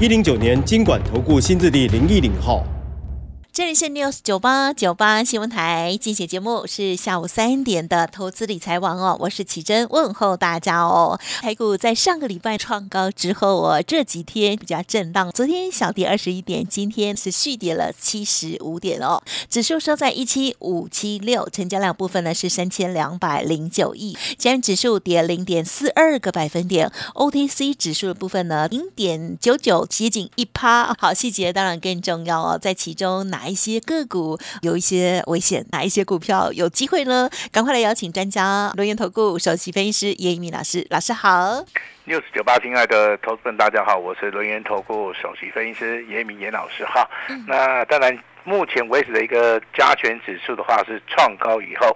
一零九年金管投顾新字第零一零号。这里是 News 九八九八新闻台，进行节目是下午三点的投资理财网哦，我是奇珍，问候大家哦。台股在上个礼拜创高之后哦，这几天比较震荡，昨天小跌二十一点，今天是续跌了七十五点哦，指数收在一七五七六，成交量部分呢是三千两百零九亿，加元指数跌零点四二个百分点，OTC 指数的部分呢零点九九，接近一趴。好，细节当然更重要哦，在其中哪？哪一些个股有一些危险？哪一些股票有机会呢？赶快来邀请专家，罗源投顾首席分析师叶一鸣老师，老师好。六十九八，亲爱的投资们，大家好，我是轮源投顾首席分析师叶一鸣严老师哈。那当然，目前为止的一个加权指数的话是创高以后，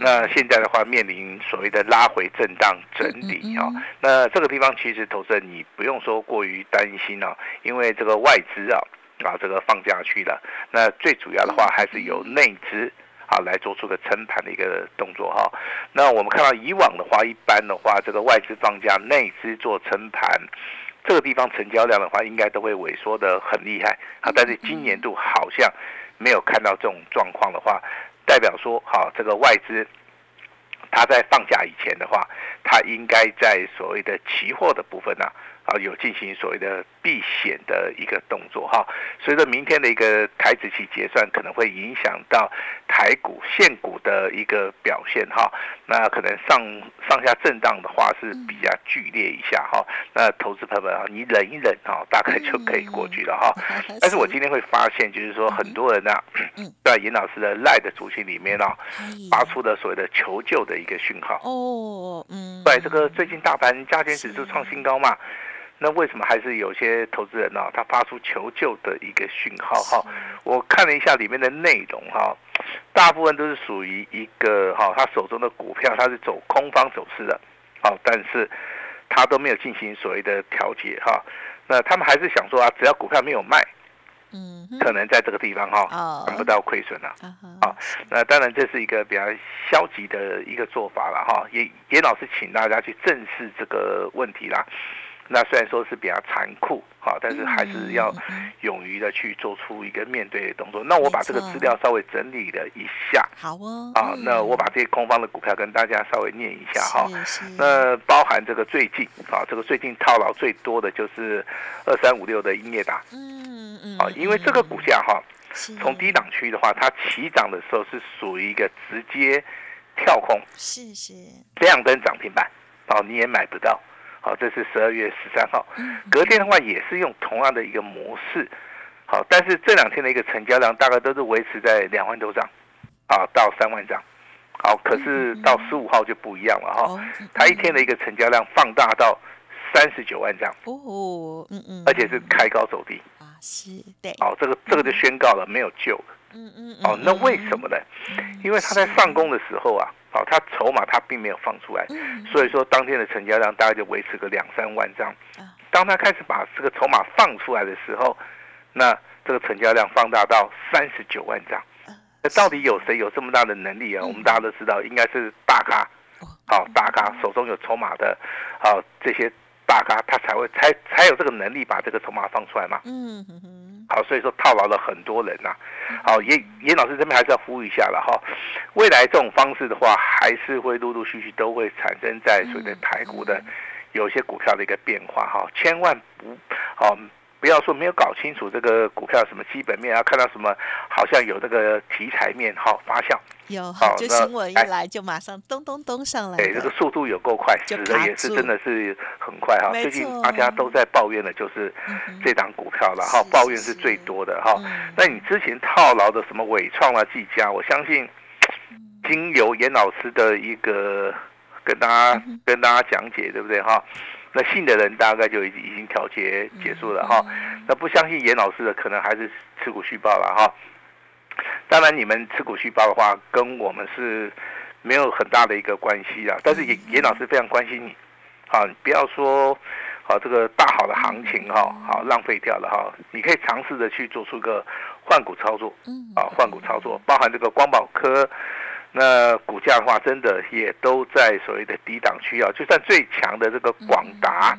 那现在的话面临所谓的拉回震荡整理啊。那这个地方其实投资人你不用说过于担心啊，因为这个外资啊。啊，这个放下去了。那最主要的话，还是由内资啊来做出个撑盘的一个动作哈。那我们看到以往的话，一般的话，这个外资放假，内资做撑盘，这个地方成交量的话，应该都会萎缩的很厉害啊。但是今年度好像没有看到这种状况的话，代表说，好，这个外资它在放假以前的话，它应该在所谓的期货的部分呢。啊，有进行所谓的避险的一个动作哈，随着明天的一个台子期结算，可能会影响到台股现股的一个表现哈。那可能上上下震荡的话是比较剧烈一下哈。那投资朋友们啊，你忍一忍哈，大概就可以过去了哈。但是我今天会发现，就是说很多人呢，在严老师的赖的主群里面呢，发出的所谓的求救的一个讯号哦，嗯，对，这个最近大盘加权指数创新高嘛。那为什么还是有些投资人呢？他发出求救的一个讯号哈？我看了一下里面的内容哈，大部分都是属于一个哈，他手中的股票他是走空方走势的，好，但是他都没有进行所谓的调节哈。那他们还是想说啊，只要股票没有卖，嗯，可能在这个地方哈，看不到亏损了。好，那当然这是一个比较消极的一个做法了哈。也也老是请大家去正视这个问题啦。那虽然说是比较残酷，哈，但是还是要勇于的去做出一个面对的动作。那我把这个资料稍微整理了一下，好哦，啊，那我把这些空方的股票跟大家稍微念一下哈。那包含这个最近啊，这个最近套牢最多的就是二三五六的英业达，嗯嗯，啊，因为这个股价哈，从低档区的话，它起涨的时候是属于一个直接跳空，是是，亮灯涨停板，哦，你也买不到。好，这是十二月十三号，隔天的话也是用同样的一个模式，好，但是这两天的一个成交量大概都是维持在两万多张，啊，到三万张，好，可是到十五号就不一样了哈，它一天的一个成交量放大到三十九万张，哦，嗯嗯，而且是开高走低，啊，是，对，好，这个这个就宣告了没有救了，嗯嗯，哦，那为什么呢？因为他在上攻的时候啊。好，它筹码它并没有放出来，所以说当天的成交量大概就维持个两三万张。当他开始把这个筹码放出来的时候，那这个成交量放大到三十九万张。那到底有谁有这么大的能力啊？我们大家都知道，应该是大咖，好大咖手中有筹码的，好这些。大咖他才会才才有这个能力把这个筹码放出来嘛。嗯。好，所以说套牢了很多人呐。好，严严老师这边还是要呼吁一下了哈。未来这种方式的话，还是会陆陆续续都会产生在所谓的台股的有些股票的一个变化哈。千万不，好。不要说没有搞清楚这个股票什么基本面啊，看到什么好像有这个题材面好发酵，有好 就新闻一来就马上咚咚咚上来，对，这个速度有够快，死的也是真的是很快哈。最近大家都在抱怨的就是这档股票了哈，抱怨是最多的哈。那你之前套牢的什么伟创啊、技嘉，我相信经由严老师的一个跟大家跟大家讲解，对不对哈？那信的人大概就已经已经调节结束了哈。那不相信严老师的，可能还是持股续报了哈。当然，你们持股续报的话，跟我们是没有很大的一个关系啊。但是严严老师非常关心你，啊，不要说好这个大好的行情哈，好浪费掉了哈。你可以尝试着去做出个换股操作，啊，换股操作，包含这个光宝科，那股价的话，真的也都在所谓的低档区啊。就算最强的这个广达，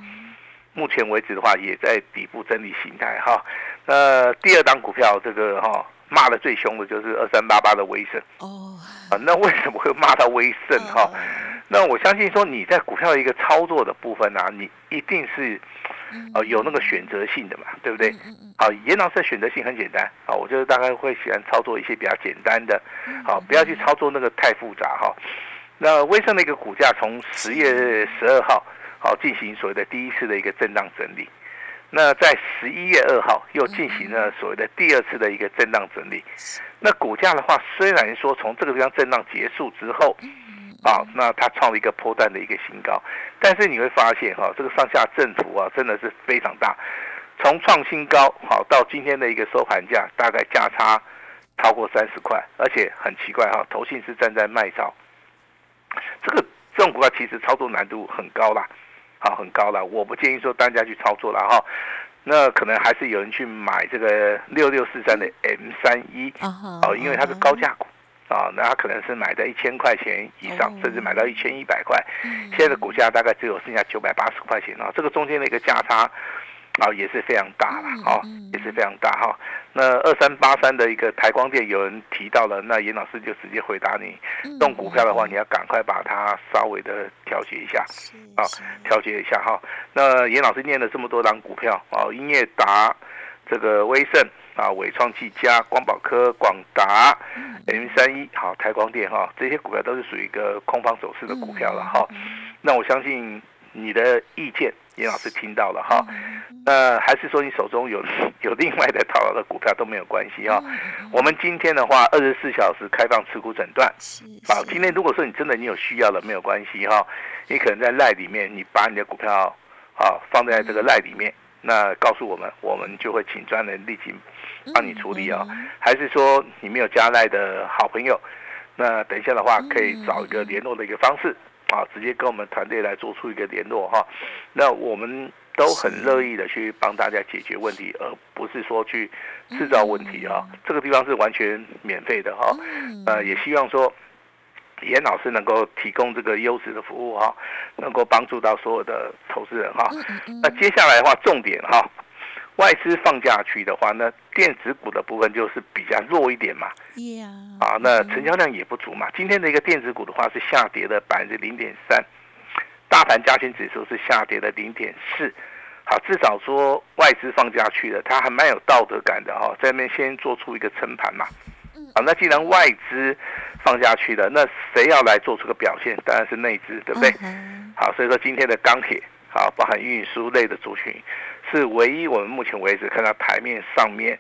目前为止的话，也在底部整理形态哈。那第二档股票这个哈。骂的最凶的就是二三八八的威盛哦，啊，那为什么会骂到威盛哈？那我相信说你在股票的一个操作的部分呢，你一定是呃有那个选择性的嘛，对不对？好，严老师的选择性很简单啊，我就是大概会喜欢操作一些比较简单的，好，不要去操作那个太复杂哈。那威盛的一个股价从十月十二号好进行所谓的第一次的一个震荡整理。那在十一月二号又进行了所谓的第二次的一个震荡整理，那股价的话，虽然说从这个地方震荡结束之后，啊，那它创了一个破断的一个新高，但是你会发现哈，这个上下振幅啊，真的是非常大，从创新高好到今天的一个收盘价，大概价差超过三十块，而且很奇怪哈，投信是站在卖超，这个这种股票其实操作难度很高啦。啊，很高了，我不建议说大家去操作了哈。那可能还是有人去买这个六六四三的 M 三一哦，因为它是高价股啊，那他可能是买在一千块钱以上，甚至买到一千一百块。现在的股价大概只有剩下九百八十块钱啊，这个中间的一个价差。啊，也是非常大了，啊，也是非常大哈。那二三八三的一个台光电，有人提到了，那严老师就直接回答你，动股票的话，你要赶快把它稍微的调节一下，啊，调节一下哈。那严老师念了这么多张股票，啊，英业达、这个威盛啊、伟创、技嘉、光宝科、广达、M 三一，好，台光电哈，这些股票都是属于一个空方走势的股票了哈。那我相信你的意见。严老师听到了哈，那还是说你手中有 有另外的套牢的股票都没有关系哈。我们今天的话，二十四小时开放持股诊断。好，今天如果说你真的你有需要了，没有关系哈。你可能在赖里面，你把你的股票啊放在这个赖里面，那告诉我们，我们就会请专人立即帮你处理啊。还是说你没有加赖的好朋友，那等一下的话可以找一个联络的一个方式。啊，直接跟我们团队来做出一个联络哈，那我们都很乐意的去帮大家解决问题，而不是说去制造问题啊。这个地方是完全免费的哈，呃，也希望说严老师能够提供这个优质的服务哈，能够帮助到所有的投资人哈。那接下来的话，重点哈。外资放假去的话，那电子股的部分就是比较弱一点嘛。啊，那成交量也不足嘛。今天的一个电子股的话是下跌了百分之零点三，大盘加权指数是下跌了零点四。好，至少说外资放假区的，它还蛮有道德感的哈，在那边先做出一个撑盘嘛。好，那既然外资放假区的，那谁要来做出个表现？当然是内资，对不对？好，所以说今天的钢铁，好，包含运输类的族群。是唯一我们目前为止看到台面上面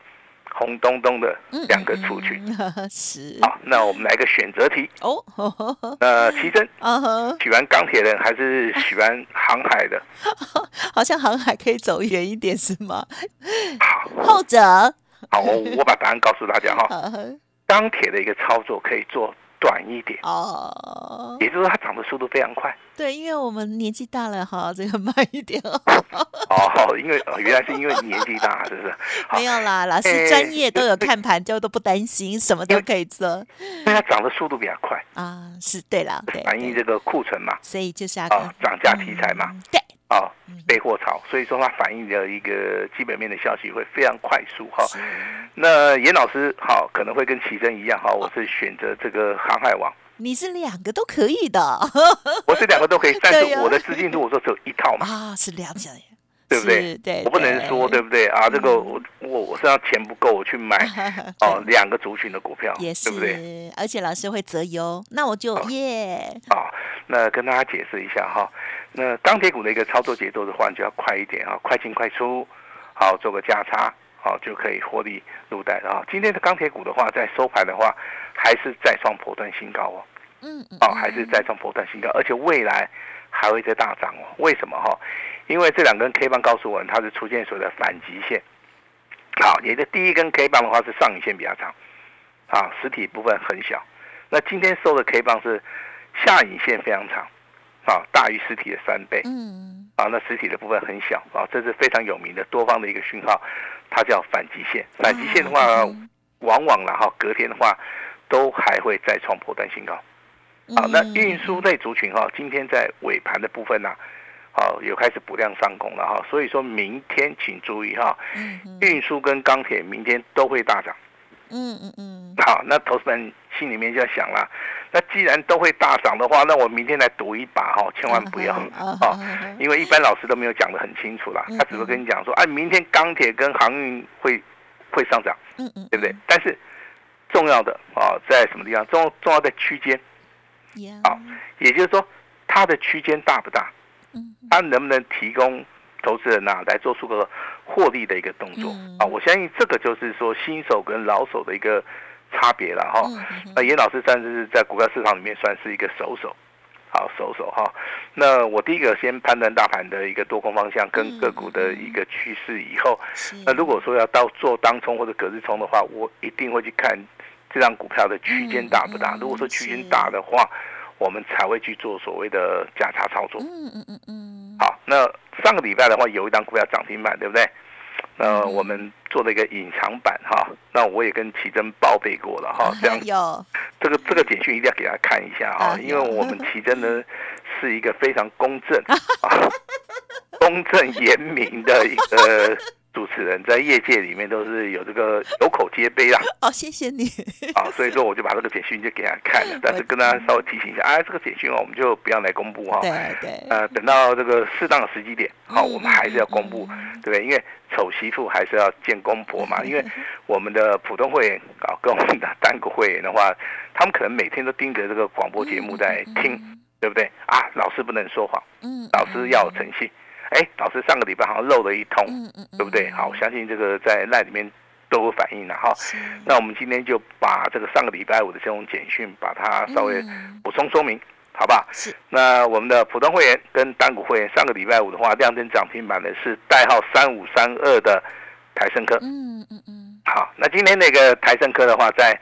红咚咚的两个族群。是。好，那我们来个选择题。哦。呃，奇珍，喜欢钢铁人还是喜欢航海的？好像航海可以走远一点，是吗？好，后者。好，我我把答案告诉大家哈。钢铁的一个操作可以做。短一点哦，也就是说它涨的速度非常快。对，因为我们年纪大了哈，这个慢一点哦。哦，因为原来是因为年纪大，是不是？没有啦，老师专业都有看盘，就都不担心，什么都可以做。因为它涨的速度比较快啊，是对了，反映这个库存嘛，所以就是要涨价题材嘛，对。啊，备货潮，所以说它反映的一个基本面的消息会非常快速哈。那严老师好，可能会跟奇珍一样哈，我是选择这个航海王。你是两个都可以的，我是两个都可以，但是我的资金如果说只有一套嘛，啊，是两家对不对？对，我不能说对不对啊？这个我我我身上钱不够，我去买 哦两个族群的股票，对不对？而且老师会择优，那我就耶。啊，那跟大家解释一下哈。那钢铁股的一个操作节奏的话，就要快一点啊，快进快出，好做个价差，好就可以获利入袋了啊。今天的钢铁股的话，在收盘的话，还是再创破断新高哦。嗯，哦，还是再创破断新高，而且未来。还会再大涨哦。为什么哈？因为这两根 K 棒告诉我们，它是出现所谓的反极线。好，你的第一根 K 棒的话是上影线比较长，啊，实体部分很小。那今天收的 K 棒是下影线非常长，啊，大于实体的三倍。嗯。啊，那实体的部分很小，啊，这是非常有名的多方的一个讯号，它叫反极线。反极线的话，往往然后隔天的话，都还会再创破断新高。好，那运输类族群哈，今天在尾盘的部分呢，好有开始补量上攻了哈，所以说明天请注意哈，运输跟钢铁明天都会大涨。嗯嗯嗯。好，那投资人心里面就要想了，那既然都会大涨的话，那我明天来赌一把哈，千万不要啊，因为一般老师都没有讲得很清楚啦，他只会跟你讲说，哎，明天钢铁跟航运会会上涨，嗯嗯，对不对？但是重要的啊，在什么地方？重重要在区间。好，也就是说，它的区间大不大？嗯，它能不能提供投资人呐来做出个获利的一个动作？啊，我相信这个就是说新手跟老手的一个差别了哈。那严老师算是在股票市场里面算是一个手手，好手手哈。那我第一个先判断大盘的一个多空方向跟个股的一个趋势以后，那如果说要到做当冲或者隔日冲的话，我一定会去看。这张股票的区间大不大？如果说区间大的话，我们才会去做所谓的价差操作。嗯嗯嗯嗯。好，那上个礼拜的话，有一张股票涨停板，对不对？那我们做了一个隐藏版哈。那我也跟奇珍报备过了哈。这样有这个这个简讯一定要给他看一下哈，因为我们奇珍呢是一个非常公正啊、公正严明的一个。主持人在业界里面都是有这个 有口皆碑啦。哦，谢谢你。啊，所以说我就把这个简讯就给他看了，但是跟大家稍微提醒一下，哎，这个简讯哦，我们就不要来公布哈。对对。呃，等到这个适当的时机点，好，我们还是要公布，对不对？因为丑媳妇还是要见公婆嘛。因为我们的普通会员啊，跟我们的单个会员的话，他们可能每天都盯着这个广播节目在听，对不对？啊，老师不能说谎，嗯，老师要有诚信。哎，老师上个礼拜好像漏了一通，对不对？好，我相信这个在赖里面都有反应了哈。那我们今天就把这个上个礼拜五的这种简讯，把它稍微补充说明，好不好？是。那我们的普通会员跟单股会员上个礼拜五的话，亮灯涨停板的是代号三五三二的台盛科。嗯嗯嗯。好，那今天那个台盛科的话，在。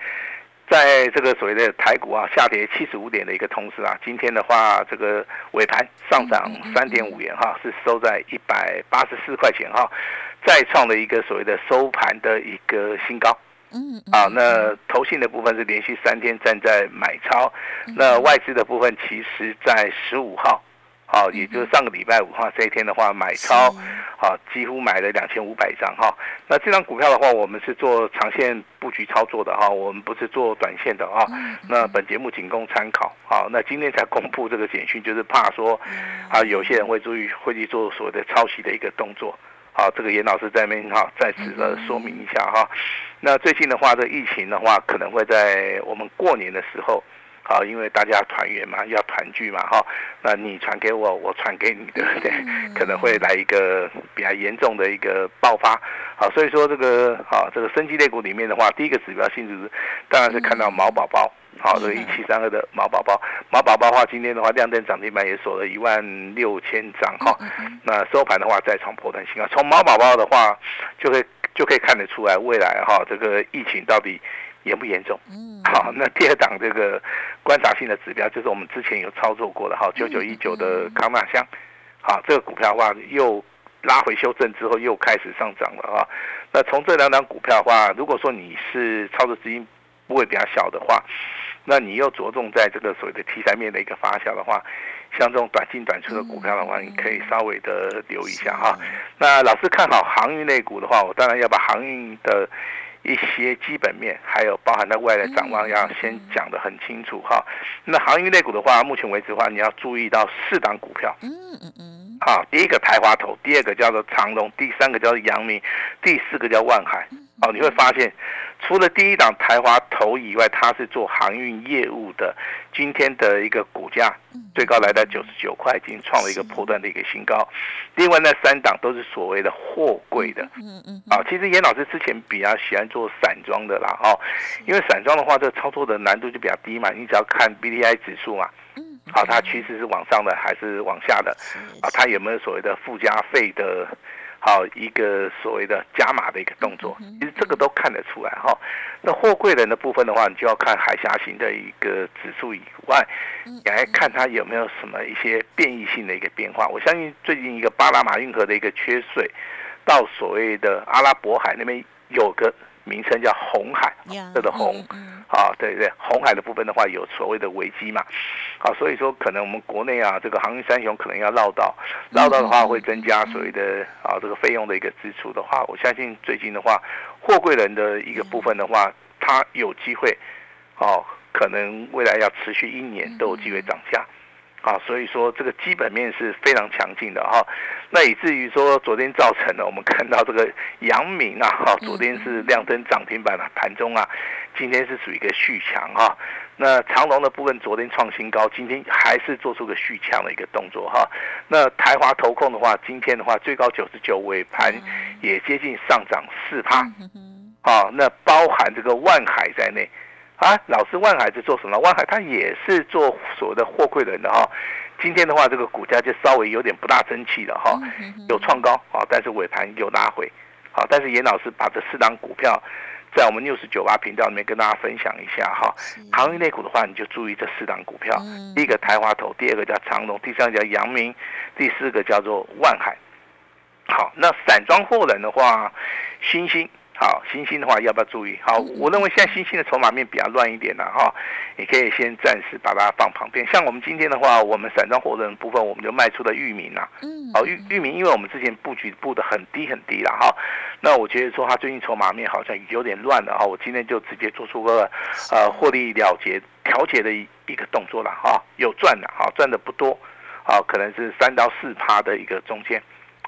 在这个所谓的台股啊下跌七十五点的一个同时啊，今天的话这个尾盘上涨三点五元哈，是收在一百八十四块钱哈，再创了一个所谓的收盘的一个新高。嗯，啊，那投信的部分是连续三天站在买超，那外资的部分其实在十五号。好，也就是上个礼拜五哈，这一天的话买超，好，几乎买了两千五百张哈。那这张股票的话，我们是做长线布局操作的哈，我们不是做短线的啊。那本节目仅供参考。好，那今天才公布这个简讯，就是怕说啊，有些人会注意会去做所谓的抄袭的一个动作。好，这个严老师在那边哈，在此的说明一下哈。那最近的话，这疫情的话，可能会在我们过年的时候。好，因为大家团圆嘛，要团聚嘛，哈，那你传给我，我传给你，对不对？可能会来一个比较严重的一个爆发。好，所以说这个，好，这个升级类股里面的话，第一个指标性质当然是看到毛宝宝，好，这个一七三二的毛宝宝，毛宝宝的话，今天的话亮灯涨停板也锁了一万六千张，哈，那收盘的话再创破断新高。从毛宝宝的话，就会就可以看得出来，未来哈，这个疫情到底。严不严重？嗯，好，那第二档这个观察性的指标就是我们之前有操作过的哈，九九一九的康纳香，好，这个股票的话又拉回修正之后又开始上涨了啊。那从这两档股票的话，如果说你是操作资金不会比较小的话，那你又着重在这个所谓的题材面的一个发酵的话，像这种短进短出的股票的话，你可以稍微的留意一下哈。那老师看好航运类股的话，我当然要把航运的。一些基本面，还有包含在未来的展望，要先讲得很清楚哈。那航运类股的话，目前为止的话，你要注意到四档股票。嗯嗯嗯。好，第一个台华投，第二个叫做长隆，第三个叫做阳明，第四个叫万海。哦，你会发现，除了第一档台华投以外，它是做航运业务的。今天的一个股价最高来到九十九块，已经创了一个破断的一个新高。另外那三档都是所谓的货柜的。嗯嗯。啊，其实严老师之前比较喜欢做散装的啦，哦，因为散装的话，这个操作的难度就比较低嘛，你只要看 B D I 指数嘛。好，它趋势是往上的还是往下的？啊，它有没有所谓的附加费的？好，一个所谓的加码的一个动作，其实这个都看得出来哈。那货柜人的部分的话，你就要看海峡型的一个指数以外，你还看它有没有什么一些变异性的一个变化。我相信最近一个巴拿马运河的一个缺水，到所谓的阿拉伯海那边有个。名称叫红海，这个红，啊，对对，红海的部分的话有所谓的危机嘛，啊，所以说可能我们国内啊，这个航运三雄可能要绕道，绕道的话会增加所谓的啊这个费用的一个支出的话，我相信最近的话，货柜人的一个部分的话，它有机会，哦，可能未来要持续一年都有机会涨价。啊，所以说这个基本面是非常强劲的哈，那以至于说昨天造成了我们看到这个阳明啊，哈，昨天是亮灯涨停板了，盘中啊，今天是属于一个续强哈。那长隆的部分昨天创新高，今天还是做出个续强的一个动作哈。那台华投控的话，今天的话最高九十九，尾盘也接近上涨四趴，啊，那包含这个万海在内。啊，老师，万海是做什么？万海它也是做所谓的货柜轮的哈。今天的话，这个股价就稍微有点不大争气了哈，有创高啊，但是尾盘有拉回。好，但是严老师把这四档股票在我们六十九八频道里面跟大家分享一下哈。行业内股的话，你就注意这四档股票，第一个台华投，第二个叫长隆，第三个叫阳明，第四个叫做万海。好，那散装货轮的话，新兴。好，新兴的话要不要注意？好，我认为现在新兴的筹码面比较乱一点了哈，你可以先暂时把它放旁边。像我们今天的话，我们散装货的部分，我们就卖出了域名了。嗯，好，域域名，因为我们之前布局布的很低很低了哈，那我觉得说它最近筹码面好像有点乱了哈，我今天就直接做出个呃获利了结调节的一一个动作了哈，有赚的哈，赚的不多，啊，可能是三到四趴的一个中间，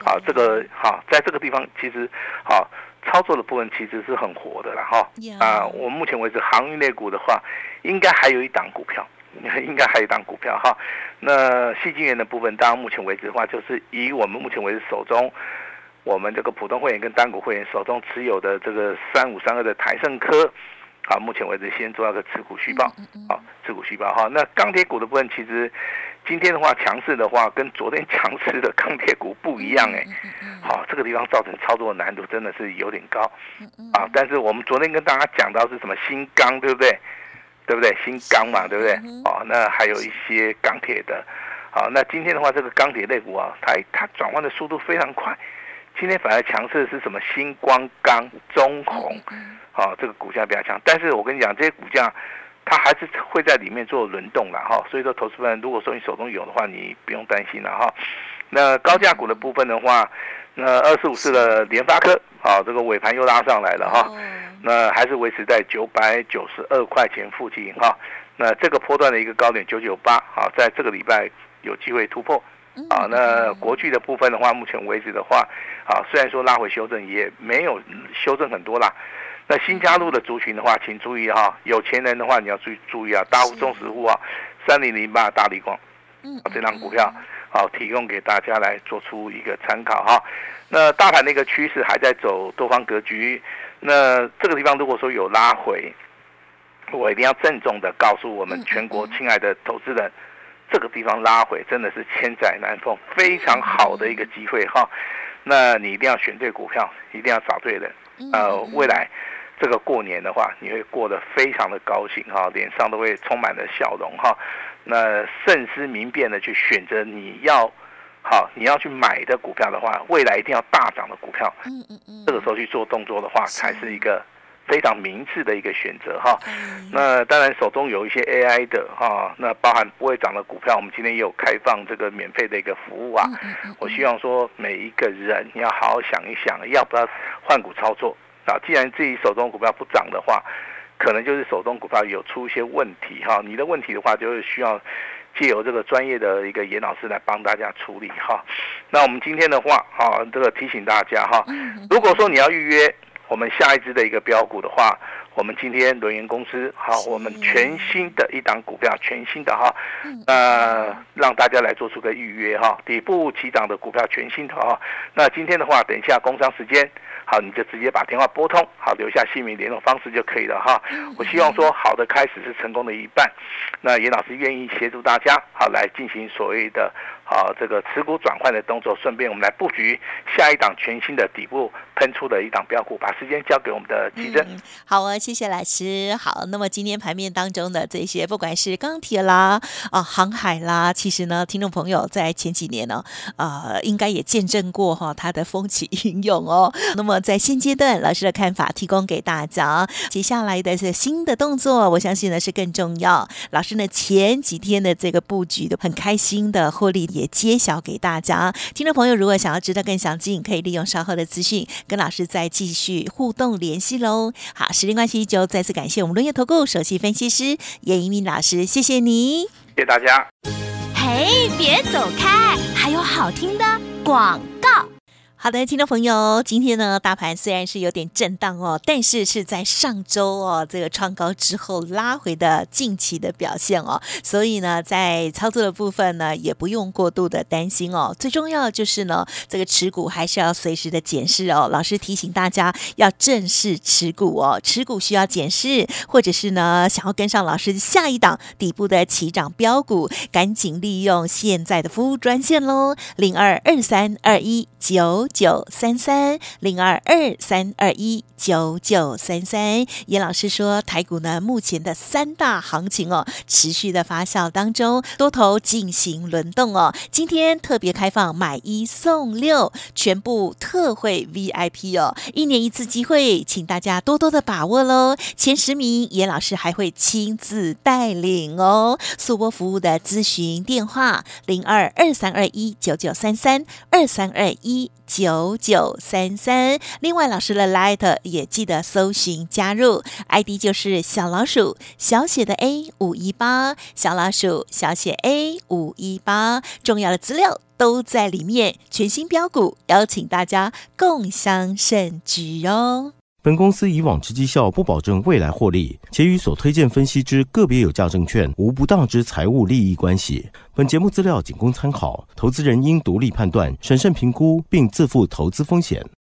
好，这个好，在这个地方其实好。操作的部分其实是很活的了哈啊，我目前为止航运类股的话，应该还有一档股票，应该还有一档股票哈。那细晶元的部分，当然目前为止的话，就是以我们目前为止手中，我们这个普通会员跟单股会员手中持有的这个三五三二的台盛科，好，目前为止先做那个持股续报，好，持股续报哈。那钢铁股的部分，其实。今天的话，强势的话跟昨天强势的钢铁股不一样哎，好，这个地方造成操作的难度真的是有点高，啊，但是我们昨天跟大家讲到是什么新钢，对不对？对不对？新钢嘛，对不对？哦，那还有一些钢铁的，好，那今天的话，这个钢铁类股啊，它它转换的速度非常快，今天反而强势的是什么？新光钢、中红，好，这个股价比较强，但是我跟你讲，这些股价。它还是会在里面做轮动了哈，所以说投资人如果说你手中有的话，你不用担心了哈。那高价股的部分的话，那二十五四的联发科，啊，这个尾盘又拉上来了哈，那还是维持在九百九十二块钱附近哈。那这个波段的一个高点九九八，好，在这个礼拜有机会突破。啊，那国巨的部分的话，目前为止的话，啊，虽然说拉回修正，也没有修正很多啦。那新加入的族群的话，请注意哈，有钱人的话你要注意注意啊，大户、中实户啊，三零零八大力光，嗯，这张股票好提供给大家来做出一个参考哈。那大盘的一个趋势还在走多方格局，那这个地方如果说有拉回，我一定要郑重的告诉我们全国亲爱的投资人，这个地方拉回真的是千载难逢，非常好的一个机会哈。那你一定要选对股票，一定要找对人，呃，未来。这个过年的话，你会过得非常的高兴哈，脸上都会充满了笑容哈。那慎思明辨的去选择你要好你要去买的股票的话，未来一定要大涨的股票。嗯嗯嗯。这个时候去做动作的话，才是一个非常明智的一个选择哈。那当然手中有一些 AI 的哈，那包含不会涨的股票，我们今天也有开放这个免费的一个服务啊。我希望说每一个人你要好好想一想，要不要换股操作。啊，既然自己手中股票不涨的话，可能就是手中股票有出一些问题哈。你的问题的话，就是需要借由这个专业的一个严老师来帮大家处理哈。那我们今天的话，哈，这个提醒大家哈，如果说你要预约我们下一支的一个标股的话，我们今天轮研公司好，我们全新的一档股票，全新的哈，那让大家来做出个预约哈，底部起涨的股票，全新的哈。那今天的话，等一下工商时间。好，你就直接把电话拨通，好，留下姓名、联络方式就可以了哈。我希望说，好的开始是成功的一半。那严老师愿意协助大家，好来进行所谓的。好，这个持股转换的动作，顺便我们来布局下一档全新的底部喷出的一档标股，把时间交给我们的奇珍。好啊，谢谢老师。好，那么今天盘面当中的这些，不管是钢铁啦、啊航海啦，其实呢，听众朋友在前几年呢，呃，应该也见证过哈它的风起云涌哦。那么在现阶段，老师的看法提供给大家。接下来的是新的动作，我相信呢是更重要。老师呢前几天的这个布局都很开心的获利。也揭晓给大家，听众朋友，如果想要知道更详尽，可以利用稍后的资讯跟老师再继续互动联系喽。好，时间关系，就再次感谢我们轮业投顾首席分析师叶一鸣老师，谢谢你，谢谢大家。嘿，别走开，还有好听的广告。好的，听众朋友，今天呢，大盘虽然是有点震荡哦，但是是在上周哦，这个创高之后拉回的近期的表现哦，所以呢，在操作的部分呢，也不用过度的担心哦。最重要就是呢，这个持股还是要随时的检视哦。老师提醒大家要正视持股哦，持股需要检视，或者是呢，想要跟上老师下一档底部的起涨标股，赶紧利用现在的服务专线喽，零二二三二一九。九三三零二二三二一。九九三三，严老师说，台股呢目前的三大行情哦，持续的发酵当中，多头进行轮动哦。今天特别开放买一送六，全部特惠 VIP 哦，一年一次机会，请大家多多的把握喽。前十名，严老师还会亲自带领哦。速播服务的咨询电话零二二三二一九九三三二三二一。九九三三，另外老师的 Light 也记得搜寻加入，ID 就是小老鼠小写的 A 五一八，小老鼠小写 A 五一八，重要的资料都在里面，全新标股邀请大家共襄盛举哦。本公司以往之绩效不保证未来获利，且与所推荐分析之个别有价证券无不当之财务利益关系。本节目资料仅供参考，投资人应独立判断、审慎评估，并自负投资风险。